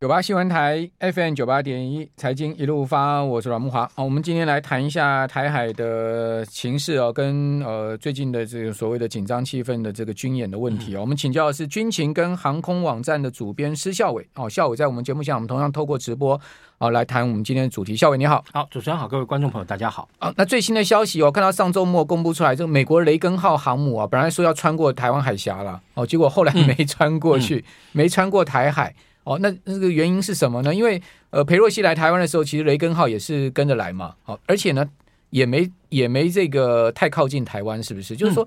九八新闻台 FM 九八点一财经一路发，我是阮慕华。好，我们今天来谈一下台海的情势哦，跟呃最近的这个所谓的紧张气氛的这个军演的问题哦。我们请教的是军情跟航空网站的主编施孝伟哦，孝伟在我们节目下，我们同样透过直播哦来谈我们今天的主题。孝伟你好，好，主持人好，各位观众朋友大家好。啊，那最新的消息哦，看到上周末公布出来，这个美国雷根号航母啊，本来说要穿过台湾海峡了哦，结果后来没穿过去，嗯嗯、没穿过台海。哦，那那个原因是什么呢？因为呃，裴洛西来台湾的时候，其实雷根号也是跟着来嘛。好，而且呢，也没也没这个太靠近台湾，是不是？就是说。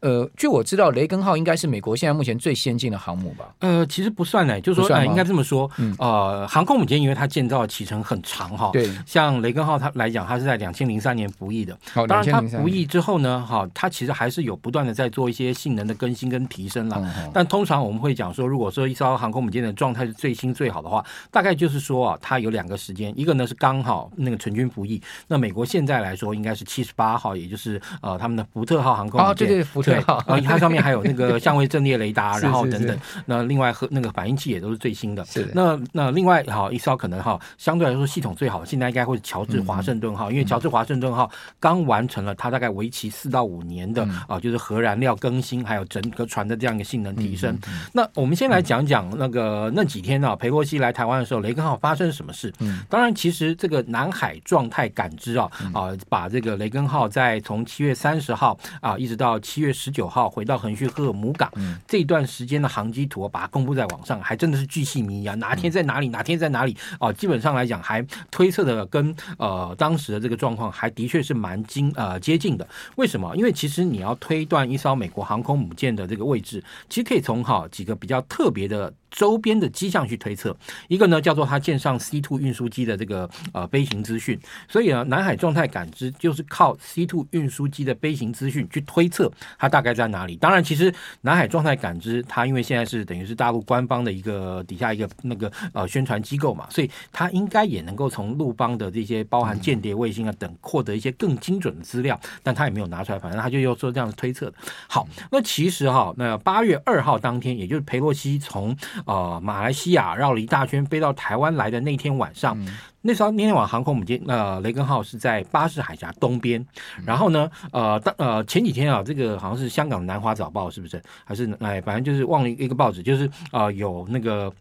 呃，据我知道，雷根号应该是美国现在目前最先进的航母吧？呃，其实不算呢，就是说，呃，应该这么说，嗯，呃，航空母舰因为它建造的期程很长哈，对，像雷根号它来讲，它是在两千零三年服役的，当然它服役之后呢，哈，它其实还是有不断的在做一些性能的更新跟提升了。但通常我们会讲说，如果说一艘航空母舰的状态是最新最好的话，大概就是说啊，它有两个时间，一个呢是刚好那个成军服役，那美国现在来说应该是七十八号，也就是呃他们的福特号航空母舰，对对，福特。对，然 后它上面还有那个相位阵列雷达，然后等等。那另外和那个反应器也都是最新的。是。那那另外好一艘可能哈相对来说系统最好，现在应该会是乔治华盛顿号，因为乔治华盛顿号刚完成了它大概为期四到五年的啊，就是核燃料更新，还有整个船的这样一个性能提升。那我们先来讲讲那个那几天啊，裴洛西来台湾的时候，雷根号发生什么事？嗯。当然，其实这个南海状态感知啊啊，把这个雷根号在从七月三十号啊一直到七月十九号。回到横须贺母港这段时间的航机图，把它公布在网上，还真的是巨细靡遗啊！哪天在哪里，哪天在哪里啊？基本上来讲，还推测的跟呃当时的这个状况，还的确是蛮近呃接近的。为什么？因为其实你要推断一艘美国航空母舰的这个位置，其实可以从哈几个比较特别的。周边的迹象去推测，一个呢叫做它舰上 C two 运输机的这个呃飞行资讯，所以呢南海状态感知就是靠 C two 运输机的飞行资讯去推测它大概在哪里。当然，其实南海状态感知它因为现在是等于是大陆官方的一个底下一个那个呃宣传机构嘛，所以它应该也能够从陆邦的这些包含间谍卫星啊等获得一些更精准的资料，但它也没有拿出来，反正他就又做这样的推测的。好，那其实哈，那八月二号当天，也就是裴洛西从呃，马来西亚绕了一大圈，飞到台湾来的那天晚上，嗯、那时候那天晚航空母舰呃雷根号是在巴士海峡东边。嗯、然后呢，呃，当呃前几天啊，这个好像是香港的南华早报是不是？还是哎，反正就是忘了一个报纸，就是啊、呃、有那个。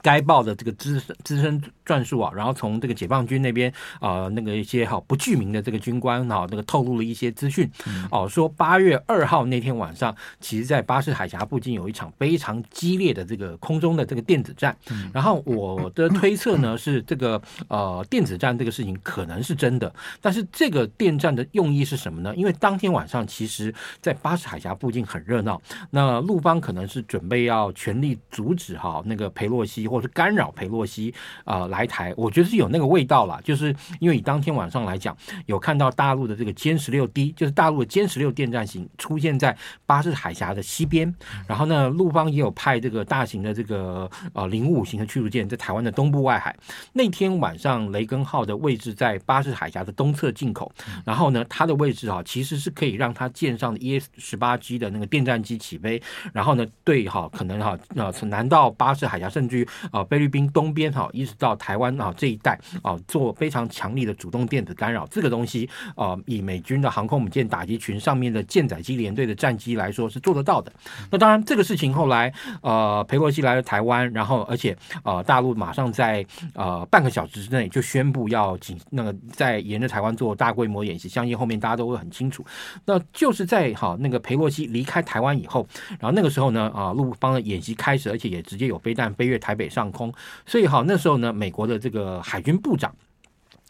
该报的这个资资深撰述啊，然后从这个解放军那边啊、呃，那个一些好不具名的这个军官啊，那个透露了一些资讯哦、啊，说八月二号那天晚上，其实在巴士海峡附近有一场非常激烈的这个空中的这个电子战。然后我的推测呢 是，这个呃电子战这个事情可能是真的，但是这个电战的用意是什么呢？因为当天晚上其实在巴士海峡附近很热闹，那陆方可能是准备要全力阻止哈那个佩洛西。或者是干扰佩洛西啊、呃、来台，我觉得是有那个味道啦，就是因为以当天晚上来讲，有看到大陆的这个歼十六 D，就是大陆的歼十六电战型出现在巴士海峡的西边，然后呢，陆方也有派这个大型的这个呃零五型的驱逐舰在台湾的东部外海。那天晚上，雷根号的位置在巴士海峡的东侧进口，然后呢，它的位置啊，其实是可以让它舰上的 ES 十八 G 的那个电战机起飞，然后呢，对哈，可能哈呃从南到巴士海峡，甚至于。啊，菲律宾东边哈，一直到台湾啊这一带啊，做非常强力的主动电子干扰，这个东西啊，以美军的航空母舰打击群上面的舰载机联队的战机来说是做得到的。那当然，这个事情后来呃，裴洛西来了台湾，然后而且呃，大陆马上在呃半个小时之内就宣布要紧那个在沿着台湾做大规模演习，相信后面大家都会很清楚。那就是在哈那个裴洛西离开台湾以后，然后那个时候呢啊，陆方的演习开始，而且也直接有飞弹飞越台北。上空，所以好，那时候呢，美国的这个海军部长。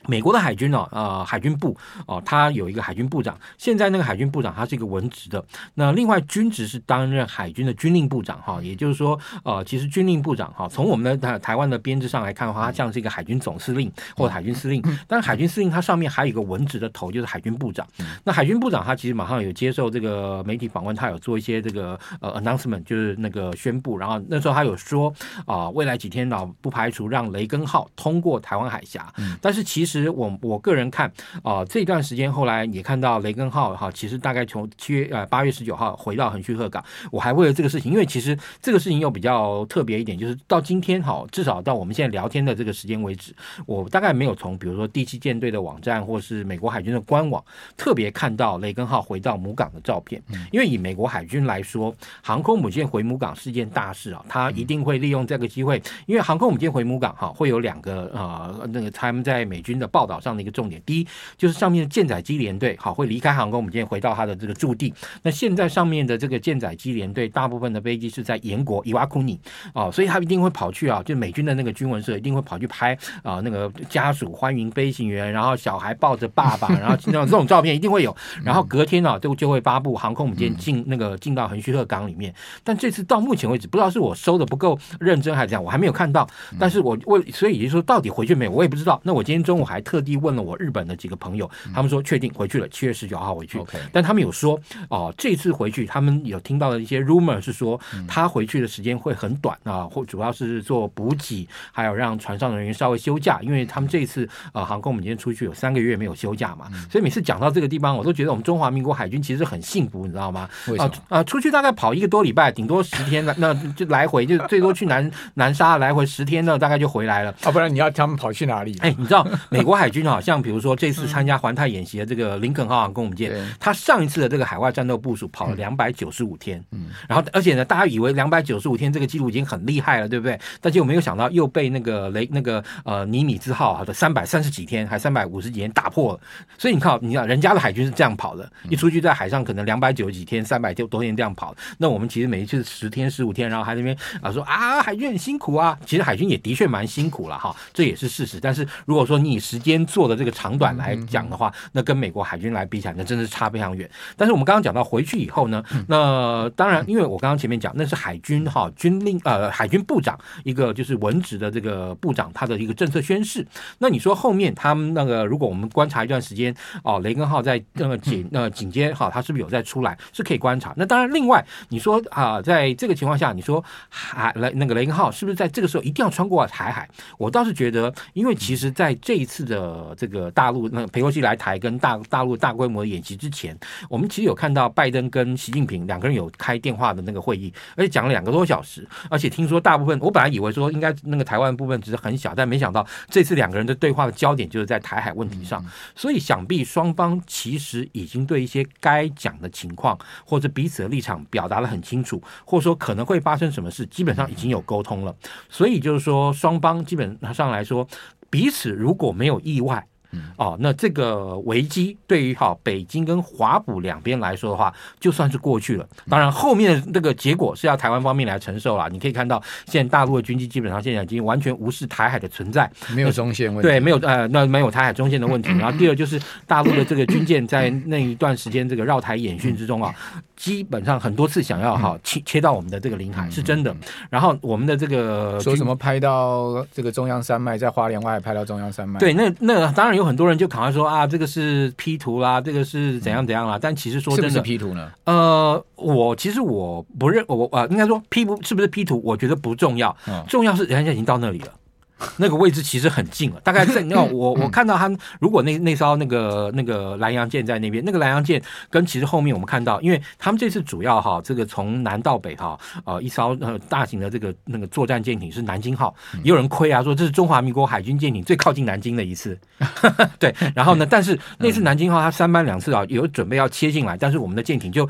美国的海军哦，呃，海军部哦，他有一个海军部长。现在那个海军部长他是一个文职的。那另外军职是担任海军的军令部长哈，也就是说，呃，其实军令部长哈，从我们的台台湾的编制上来看的话，他像是一个海军总司令或者海军司令。但海军司令他上面还有一个文职的头，就是海军部长。那海军部长他其实马上有接受这个媒体访问，他有做一些这个呃 announcement，就是那个宣布。然后那时候他有说啊，未来几天呢，不排除让雷根号通过台湾海峡。但是其实。实我我个人看啊、呃，这段时间后来也看到雷根号哈，其实大概从七月呃八月十九号回到横须贺港，我还为了这个事情，因为其实这个事情又比较特别一点，就是到今天哈，至少到我们现在聊天的这个时间为止，我大概没有从比如说第七舰队的网站或是美国海军的官网特别看到雷根号回到母港的照片，因为以美国海军来说，航空母舰回母港是件大事啊，他一定会利用这个机会，因为航空母舰回母港哈会有两个呃那个他们在美军的报道上的一个重点，第一就是上面的舰载机联队好会离开航空母舰回到他的这个驻地，那现在上面的这个舰载机联队大部分的飞机是在盐国伊瓦库尼。哦，所以他一定会跑去啊，就美军的那个军文社一定会跑去拍啊那个家属欢迎飞行员，然后小孩抱着爸爸，然后这种这种照片一定会有，然后隔天啊就就会发布航空母舰进那个进到横须贺港里面，但这次到目前为止不知道是我收的不够认真还是怎样，我还没有看到，但是我为所以也就是说到底回去没有，我也不知道。那我今天中午还特地问了我日本的几个朋友，他们说确定回去了，七月十九号回去。但他们有说哦，这次回去他们有听到的一些 rumor 是说他回去的时间会很短啊，或主要是做补给，还有让船上的人员稍微休假，因为他们这一次呃航空母舰出去有三个月没有休假嘛，所以每次讲到这个地方，我都觉得我们中华民国海军其实很幸福，你知道吗？啊啊，出去大概跑一个多礼拜，顶多十天，那那就来回就最多去南南沙来回十天呢，大概就回来了。啊，不然你要他们跑去哪里？哎，你知道 美国海军好，像比如说这次参加环太演习的这个林肯号航空母舰，它上一次的这个海外战斗部署跑了两百九十五天，嗯，然后而且呢，大家以为两百九十五天这个记录已经很厉害了，对不对？但结果没有想到又被那个雷那个呃尼米兹号的三百三十几天还三百五十几天打破了。所以你看，你看人家的海军是这样跑的，一出去在海上可能两百九十几天、三百多多天这样跑，那我们其实每一次十天、十五天，然后还在那边啊说啊海军很辛苦啊，其实海军也的确蛮辛苦了哈，这也是事实。但是如果说你以时间做的这个长短来讲的话，那跟美国海军来比起来，那真的是差非常远。但是我们刚刚讲到回去以后呢，那当然，因为我刚刚前面讲那是海军哈军令呃海军部长一个就是文职的这个部长他的一个政策宣誓。那你说后面他们那个，如果我们观察一段时间哦，雷根号在那个紧呃紧接哈，他是不是有在出来是可以观察。那当然，另外你说啊，在这个情况下，你说海雷那个雷根号是不是在这个时候一定要穿过台海？我倒是觉得，因为其实在这一次的这个大陆那个裴洛西来台跟大大陆大规模演习之前，我们其实有看到拜登跟习近平两个人有开电话的那个会议，而且讲了两个多小时。而且听说大部分，我本来以为说应该那个台湾部分只是很小，但没想到这次两个人的对话的焦点就是在台海问题上。所以想必双方其实已经对一些该讲的情况或者彼此的立场表达的很清楚，或者说可能会发生什么事，基本上已经有沟通了。所以就是说，双方基本上来说，彼此如果没有意外。嗯，哦，那这个危机对于哈北京跟华府两边来说的话，就算是过去了。当然，后面的这个结果是要台湾方面来承受了。你可以看到，现在大陆的军机基本上现在已经完全无视台海的存在，没有中线问题。对，没有呃，那没有台海中线的问题。然后第二就是大陆的这个军舰在那一段时间这个绕台演训之中啊，基本上很多次想要哈切切到我们的这个领海，是真的。然后我们的这个说什么拍到这个中央山脉，在花莲外海拍到中央山脉。对，那那当然。有很多人就赶快说啊，这个是 P 图啦，这个是怎样怎样啦。但其实说真的，P 图呢？呃，我其实我不认我啊、呃，应该说 P 不是不是 P 图，我觉得不重要，重要是人家已经到那里了。那个位置其实很近了，大概在那我我看到他们，如果那那艘那个那个蓝洋舰在那边，那个蓝洋舰跟其实后面我们看到，因为他们这次主要哈，这个从南到北哈，呃，一艘呃大型的这个那个作战舰艇是南京号，也有人亏啊，说这是中华民国海军舰艇最靠近南京的一次，对，然后呢，但是那次南京号它三班两次啊，有准备要切进来，但是我们的舰艇就。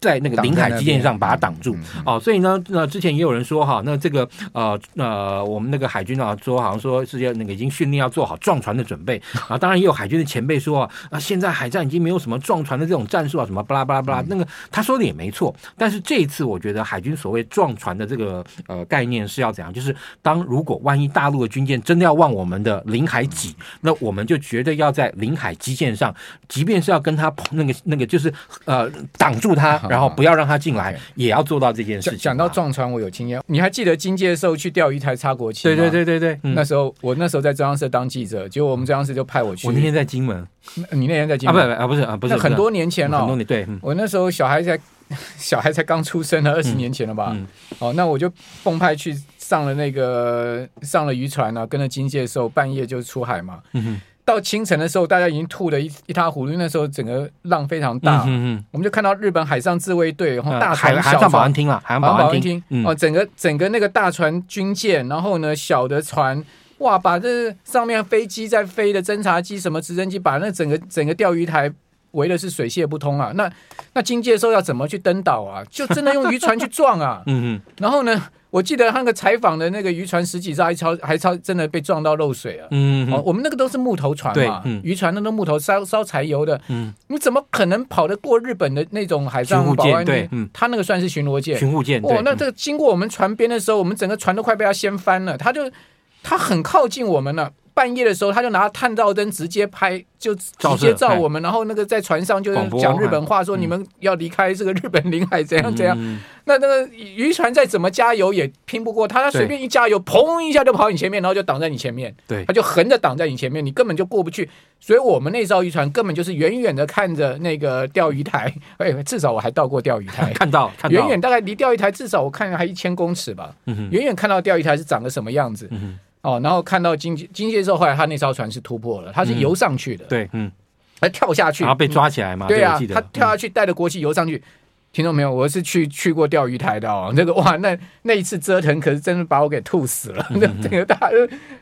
在那个领海基线上把它挡住哦，所以呢，那之前也有人说哈，那这个呃呃，我们那个海军啊说，好像说是要那个已经训练要做好撞船的准备 啊。当然也有海军的前辈说啊，现在海战已经没有什么撞船的这种战术啊，什么巴拉巴拉巴拉。那个他说的也没错，但是这一次我觉得海军所谓撞船的这个呃概念是要怎样？就是当如果万一大陆的军舰真的要往我们的领海挤，那我们就绝对要在领海基线上，即便是要跟他那个那个就是呃挡住他。然后不要让他进来，也要做到这件事情。讲到撞船，我有经验。你还记得金介寿去钓鱼台插国旗？对对对对对。那时候我那时候在中央社当记者，结果我们中央社就派我去。我那天在金门，你那天在金门？啊不不啊不是啊不是。很多年前了，很多年对。我那时候小孩才小孩才刚出生了，二十年前了吧？哦，那我就奉派去上了那个上了渔船啊，跟着金介寿半夜就出海嘛。到清晨的时候，大家已经吐的一一塌糊涂。那时候整个浪非常大，嗯嗯，我们就看到日本海上自卫队，然后大船、小船、海上保安厅了，海上保安厅。哦，整个整个那个大船军舰，然后呢，小的船，哇，把这上面飞机在飞的侦察机、什么直升机，把那整个整个钓鱼台围的是水泄不通啊。那那经济的时候要怎么去登岛啊？就真的用渔船去撞啊，嗯嗯，然后呢？我记得那个采访的那个渔船十几艘还超还超真的被撞到漏水了。嗯，哦，我们那个都是木头船嘛，嗯、渔船那都木头烧烧柴油的。嗯，你怎么可能跑得过日本的那种海上保安？对，嗯，他那个算是巡逻舰。巡护舰。哦，那这个经过我们船边的时候，我们整个船都快被他掀翻了。他就他很靠近我们了。半夜的时候，他就拿探照灯直接拍，就直接照我们，然后那个在船上就讲日本话，说你们要离开这个日本领海，怎样怎样。那那个渔船再怎么加油也拼不过他，他随便一加油，砰一下就跑你前面，然后就挡在你前面。对，他就横着挡在你前面，你根本就过不去。所以我们那艘渔船根本就是远远的看着那个钓鱼台，哎，至少我还到过钓鱼台，看到，远远大概离钓鱼台至少我看还一千公尺吧，远远看到钓鱼台是长个什么样子。哦，然后看到经济经济之后，后来他那艘船是突破了，他是游上去的，嗯、对，嗯，他跳下去，然后被抓起来嘛，对啊，他跳下去带着国旗游上去，嗯、听到没有？我是去去过钓鱼台的哦，那个哇，那那一次折腾可是真的把我给吐死了，那这个大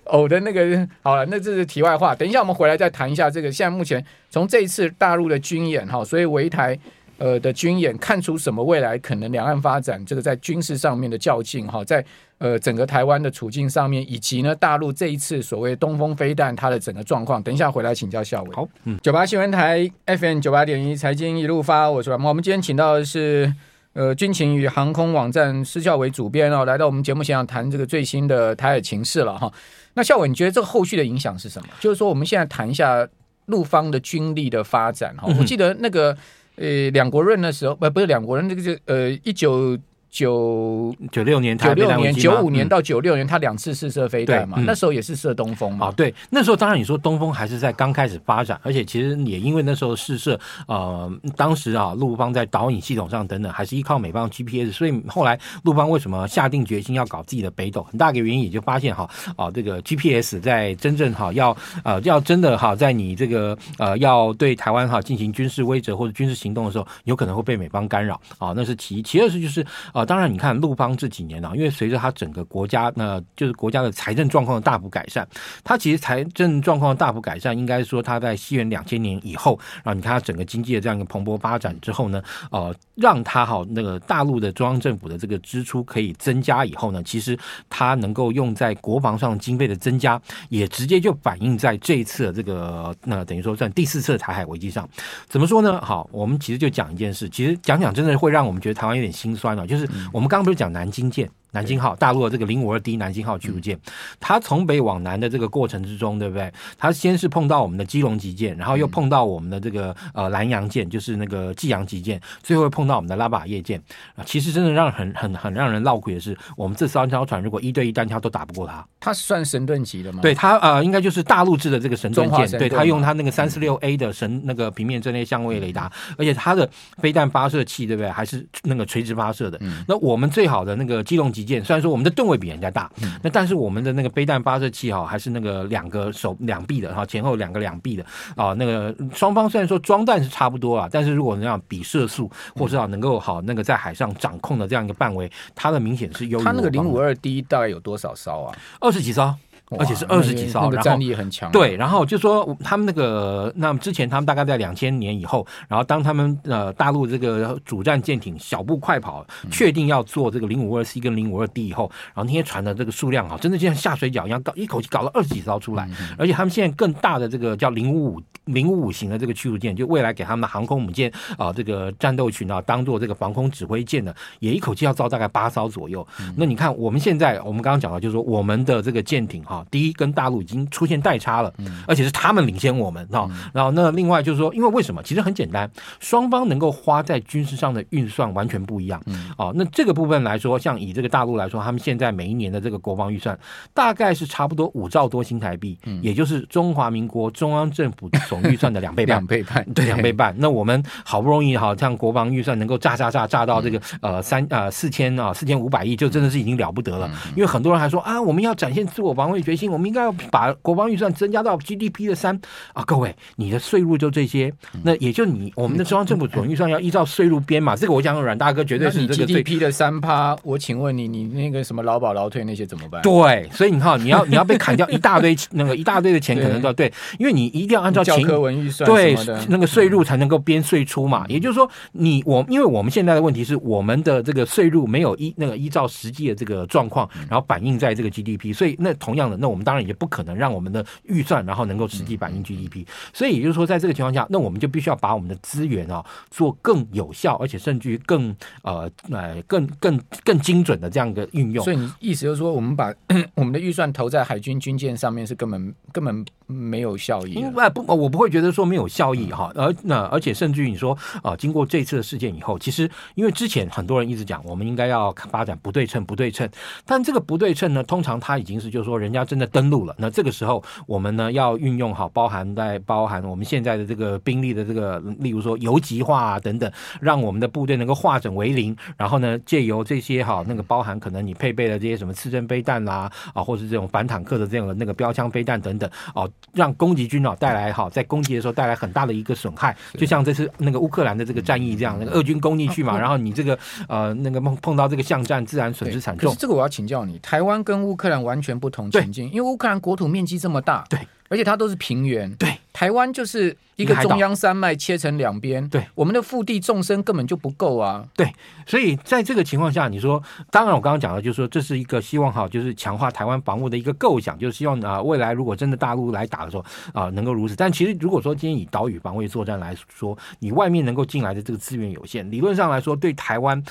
呕的那个，好了，那这是题外话，等一下我们回来再谈一下这个。现在目前从这一次大陆的军演哈，所以围台。呃的军演看出什么未来可能两岸发展这个在军事上面的较劲哈，在呃整个台湾的处境上面，以及呢大陆这一次所谓东风飞弹它的整个状况，等一下回来请教校委。好，嗯，九八新闻台 FM 九八点一财经一路发，我是阮慕鑫。我们今天请到的是呃军情与航空网站施孝伟主编哦，来到我们节目现场谈这个最新的台海情势了哈。那孝伟，你觉得这个后续的影响是什么？就是说我们现在谈一下陆方的军力的发展哈。我记得那个。呃，两国论的时候，不不是两国论，这个就呃一九。九九六年，九六年，九五年到九六年，他两次试射飞弹嘛，那时候也是射东风嘛。啊，对，那时候当然你说东风还是在刚开始发展，而且其实也因为那时候试射，呃，当时啊，陆方在导引系统上等等，还是依靠美方 GPS，所以后来陆方为什么下定决心要搞自己的北斗，很大一个原因也就发现哈，啊，这个 GPS 在真正哈要呃要真的哈在你这个呃要对台湾哈进行军事威慑或者军事行动的时候，有可能会被美方干扰啊，那是其一，其二是就是。啊，当然，你看陆方这几年呢、啊，因为随着他整个国家，那就是国家的财政状况的大幅改善，他其实财政状况的大幅改善，应该说他在西元两千年以后，然后你看他整个经济的这样一个蓬勃发展之后呢，呃，让他好那个大陆的中央政府的这个支出可以增加以后呢，其实他能够用在国防上经费的增加，也直接就反映在这一次的这个那等于说算第四次的台海危机上。怎么说呢？好，我们其实就讲一件事，其实讲讲真的会让我们觉得台湾有点心酸啊，就是。我们刚刚不是讲南京舰？南京号，大陆的这个零五二 D 南京号驱逐舰，它从北往南的这个过程之中，对不对？它先是碰到我们的基隆级舰，然后又碰到我们的这个呃南洋舰，就是那个济阳级舰，最后又碰到我们的拉巴叶舰啊。其实真的让很很很让人闹鬼的是，我们这三艘船如果一对一单挑都打不过它。它算神盾级的吗？对，它呃应该就是大陆制的这个神盾舰，对，它用它那个三四六 A 的神那个平面阵列相位雷达，而且它的飞弹发射器，对不对？还是那个垂直发射的。那我们最好的那个基隆级舰，虽然说我们的吨位比人家大，那但是我们的那个飞弹发射器哈，还是那个两个手两臂的哈，前后两个两臂的啊，那个双方虽然说装弹是差不多啊，但是如果那样比射速，或者能够好那个在海上掌控的这样一个范围，它的明显是优于。它那个零五二 D 大概有多少艘啊？二十几艘。而且是二十几艘，那个战力很强。对，然后就说他们那个，那么之前他们大概在两千年以后，然后当他们呃大陆这个主战舰艇小步快跑，确定要做这个零五二 C 跟零五二 D 以后，然后那些船的这个数量啊，真的就像下水饺一样，搞一口气搞了二十几艘出来。而且他们现在更大的这个叫零五五零五五型的这个驱逐舰，就未来给他们的航空母舰啊这个战斗群啊当做这个防空指挥舰的，也一口气要造大概八艘左右。那你看我们现在我们刚刚讲到，就是说我们的这个舰艇哈。第一，跟大陆已经出现代差了，而且是他们领先我们啊。然后，那另外就是说，因为为什么？其实很简单，双方能够花在军事上的预算完全不一样。哦，那这个部分来说，像以这个大陆来说，他们现在每一年的这个国防预算大概是差不多五兆多新台币，也就是中华民国中央政府总预算的两倍半，两倍半，对，两倍半。那我们好不容易好，像国防预算能够炸炸炸炸到这个呃三呃四千啊四千五百亿，就真的是已经了不得了。因为很多人还说啊，我们要展现自我防卫决心，我们应该要把国防预算增加到 GDP 的三啊。各位，你的税入就这些，那也就你我们的中央政府总预算要依照税入编嘛。这个我讲阮大哥绝对是这个 GDP 的三趴。我请问你，你那个什么劳保劳退那些怎么办？对，所以你看，你要你要被砍掉一大堆那个一大堆的钱，可能都对，因为你一定要按照教科文预算对那个税入才能够编税出嘛。也就是说，你我因为我们现在的问题是，我们的这个税入没有依那个依照实际的这个状况，然后反映在这个 GDP，所以那同样的，那我们当然也不可能让我们的预算然后能够实际反映 GDP。所以也就是说，在这个情况下，那我们就必须要把我们的资源啊做更有效，而且甚至于更呃呃更更更精准的这样一个运用。所以你意思就是说，我们把 我们的预算投在海军军舰上面是根本根本没有效益。不不，我不会觉得说没有效益哈。而那而且甚至于你说啊，经过这次的事件以后，其实因为之前很多人一直讲，我们应该要发展不对称不对称，但这个不对称呢，通常它已经是就是说人家真的登陆了，那这个时候我们呢要运用好，包含在包含我们现在的这个兵力的这个，例如说游击化啊等等，让我们的部队能够化整为零，然后呢借由这些哈那个包含可能你配备的这些什么刺针飞弹啦啊，或是这种反坦克的这种那个标枪飞弹等等哦，让攻击军啊带来哈在攻击的时候带来很大的一个损害，就像这次那个乌克兰的这个战役这样，那个俄军攻进去嘛，然后你这个呃那个碰碰到这个巷战，自然损失惨重。这个我要请教你，台湾跟乌克兰完全不同情境，因为乌克兰国土面积这么大，对。而且它都是平原，对，台湾就是一个中央山脉切成两边，对，我们的腹地纵深根本就不够啊，对，所以在这个情况下，你说，当然我刚刚讲的就是说，这是一个希望哈，就是强化台湾防务的一个构想，就是希望啊，未来如果真的大陆来打的时候啊，能够如此。但其实如果说今天以岛屿防卫作战来说，你外面能够进来的这个资源有限，理论上来说，对台湾。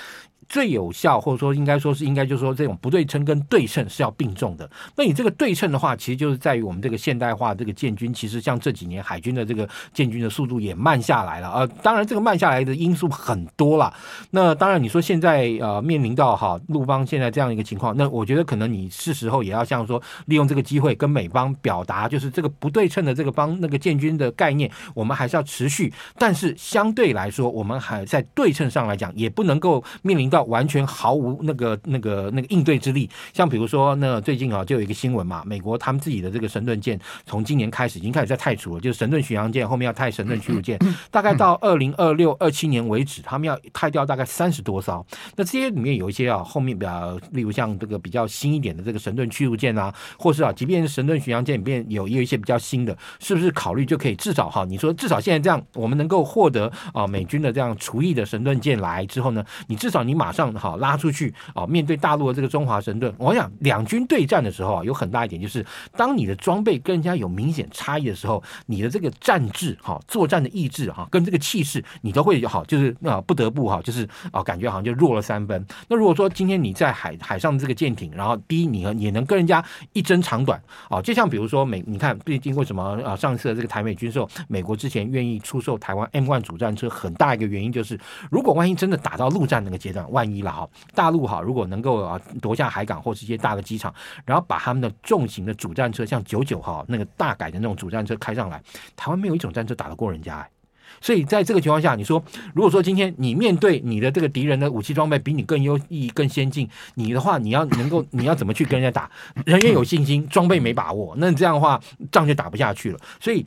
最有效，或者说应该说是应该就是说这种不对称跟对称是要并重的。那你这个对称的话，其实就是在于我们这个现代化这个建军，其实像这几年海军的这个建军的速度也慢下来了。呃，当然这个慢下来的因素很多了。那当然你说现在呃面临到哈陆方现在这样一个情况，那我觉得可能你是时候也要像说利用这个机会跟美方表达，就是这个不对称的这个方那个建军的概念，我们还是要持续。但是相对来说，我们还在对称上来讲，也不能够面临到。完全毫无那个、那个、那个应对之力。像比如说，那最近啊，就有一个新闻嘛，美国他们自己的这个神盾舰，从今年开始已经开始在汰除了，就是神盾巡洋舰后面要汰神盾驱逐舰，大概到二零二六、二七年为止，他们要汰掉大概三十多艘。那这些里面有一些啊，后面比较，例如像这个比较新一点的这个神盾驱逐舰啊，或是啊，即便是神盾巡洋舰里面有也有一些比较新的，是不是考虑就可以至少哈？你说至少现在这样，我们能够获得啊美军的这样厨艺的神盾舰来之后呢，你至少你马。马上好拉出去啊！面对大陆的这个中华神盾，我想两军对战的时候啊，有很大一点就是，当你的装备跟人家有明显差异的时候，你的这个战志哈、作战的意志哈，跟这个气势，你都会好，就是啊，不得不哈，就是啊，感觉好像就弱了三分。那如果说今天你在海海上这个舰艇，然后第一，你和也能跟人家一争长短啊，就像比如说美，你看毕竟为什么啊，上次的这个台美军售，美国之前愿意出售台湾 M1 主战车，很大一个原因就是，如果万一真的打到陆战那个阶段，万一了哈，大陆哈，如果能够啊夺下海港或是一些大的机场，然后把他们的重型的主战车，像九九号那个大改的那种主战车开上来，台湾没有一种战车打得过人家。所以在这个情况下，你说如果说今天你面对你的这个敌人的武器装备比你更优异、更先进，你的话你要能够你要怎么去跟人家打？人员有信心，装备没把握，那这样的话仗就打不下去了。所以。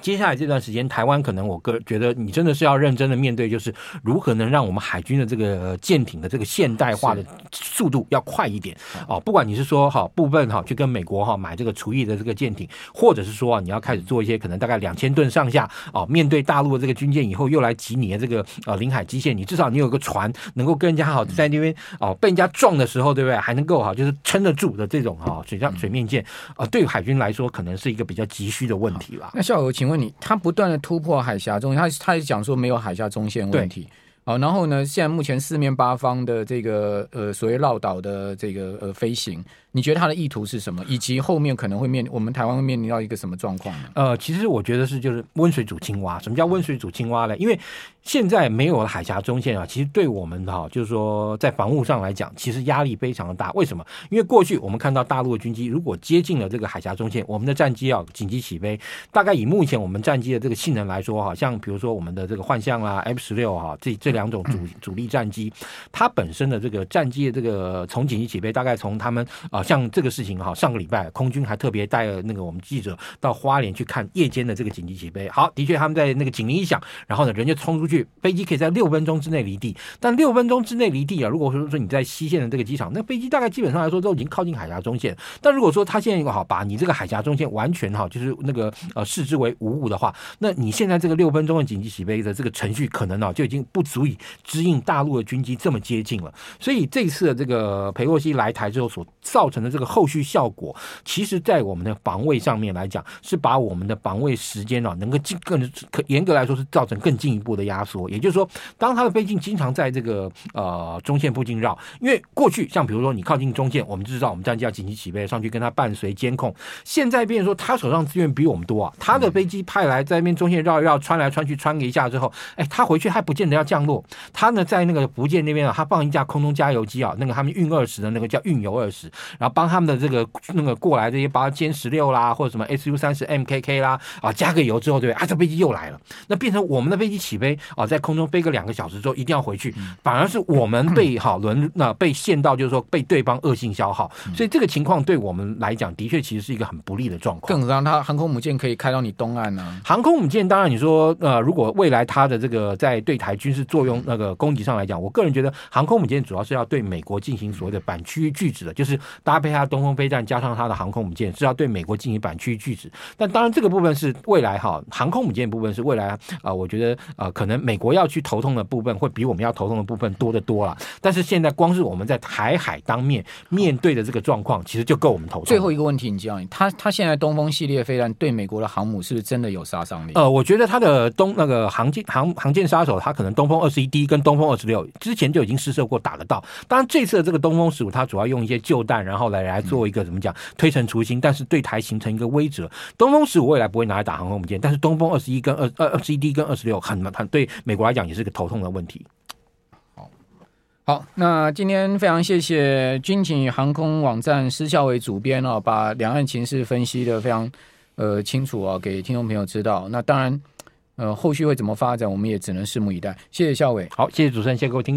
接下来这段时间，台湾可能我个人觉得，你真的是要认真的面对，就是如何能让我们海军的这个舰艇的这个现代化的速度要快一点哦。不管你是说哈部分哈去跟美国哈买这个厨艺的这个舰艇，或者是说你要开始做一些可能大概两千吨上下哦，面对大陆的这个军舰以后又来挤你的这个呃领海基线，你至少你有个船能够跟人家好在那边哦被人家撞的时候，对不对？还能够哈就是撑得住的这种哈水上水面舰啊，对海军来说可能是一个比较急需的问题吧。那孝玮。请问你，他不断的突破海峡中，他他也讲说没有海峡中线问题，好，然后呢，现在目前四面八方的这个呃所谓绕岛的这个呃飞行，你觉得他的意图是什么？以及后面可能会面我们台湾会面临到一个什么状况呢？呃，其实我觉得是就是温水煮青蛙。什么叫温水煮青蛙呢？因为现在没有了海峡中线啊，其实对我们哈，就是说在防务上来讲，其实压力非常的大。为什么？因为过去我们看到大陆的军机如果接近了这个海峡中线，我们的战机要紧急起飞。大概以目前我们战机的这个性能来说，哈，像比如说我们的这个幻象啦、F 十六哈，这这两种主主力战机，它本身的这个战机的这个从紧急起飞，大概从他们啊，像这个事情哈，上个礼拜空军还特别带了那个我们记者到花莲去看夜间的这个紧急起飞。好，的确他们在那个警铃一响，然后呢，人就冲出去，飞机可以在六分钟之内离地。但六分钟之内离地啊，如果说说你在西线的这个机场，那飞机大概基本上来说都已经靠近海峡中线。但如果说他现在一个好，把你这个海峡中线完全哈，就是那个呃视之为无物的话，那你现在这个六分钟的紧急起飞的这个程序，可能呢就已经不足以支应大陆的军机这么接近了。所以这次的这个裴洛西来台之后所造成的这个后续效果，其实在我们的防卫上面来讲，是把我们的防卫时间啊能够进更可严格来说是造成更进一步的压缩。也就是说，当他的飞机经常在这个呃中线附近绕，因为过去像比如说你靠近中线，我们知道我们战机要紧急起飞上去跟他伴随监控。现在变说他手上资源比我们多啊，他的飞机派来在那边中线绕一绕，穿来穿去穿一下之后，哎，他回去还不见得要降落。他呢在那个福建那边啊，他放一架空中加油机啊，那个他们运二十的那个叫运油二十，然后帮他们的这个那个过来这些，包括歼十六啦，或者什么 SU 三十 MKK 啦啊，加个油之后，对不对？啊，这飞机又来了，那变成我们的飞机起飞啊，在空中飞个两个小时之后，一定要回去，反而是我们被 好轮那被限到，就是说被对方恶性消耗，所以这个情况对我们来讲，的确其实是一个很不利的状况。更让他航空母舰可以开到你东岸呢、啊？航空母舰当然你说呃，如果未来它的这个在对台军事作用那个攻击上来讲，我个人觉得航空母舰主要是要对美国进行所谓的板区域拒止的，就是搭配它东风飞弹加上它的航空母舰是要对美国进行板区域拒止。但当然这个部分是未来哈，航空母舰部分是未来啊、呃，我觉得呃，可能美国要去头痛的部分会比我们要头痛的部分多得多了。但是现在光是我们在台海当面面对的这个状况，其实就够我们头痛。最后一个问题，你讲，他他现在东风系列飞弹对美国的航母是不是真的有杀伤力？呃，我觉得它的东那个航舰航航舰杀手，它可能东风二十一 D 跟东风二十六之前就已经试射过打得到。当然这次的这个东风十五，它主要用一些旧弹，然后来来做一个怎么讲推陈出新，但是对台形成一个威慑。东风十五未来不会拿来打航空母舰，但是东风二十一跟二二二十一 D 跟二十六很很对美国来讲也是个头痛的问题。好，好，那今天非常谢谢军情航空网站施孝伟主编哦，把两岸情势分析的非常。呃，清楚啊，给听众朋友知道。那当然，呃，后续会怎么发展，我们也只能拭目以待。谢谢孝伟，好，谢谢主持人，谢谢各位听众。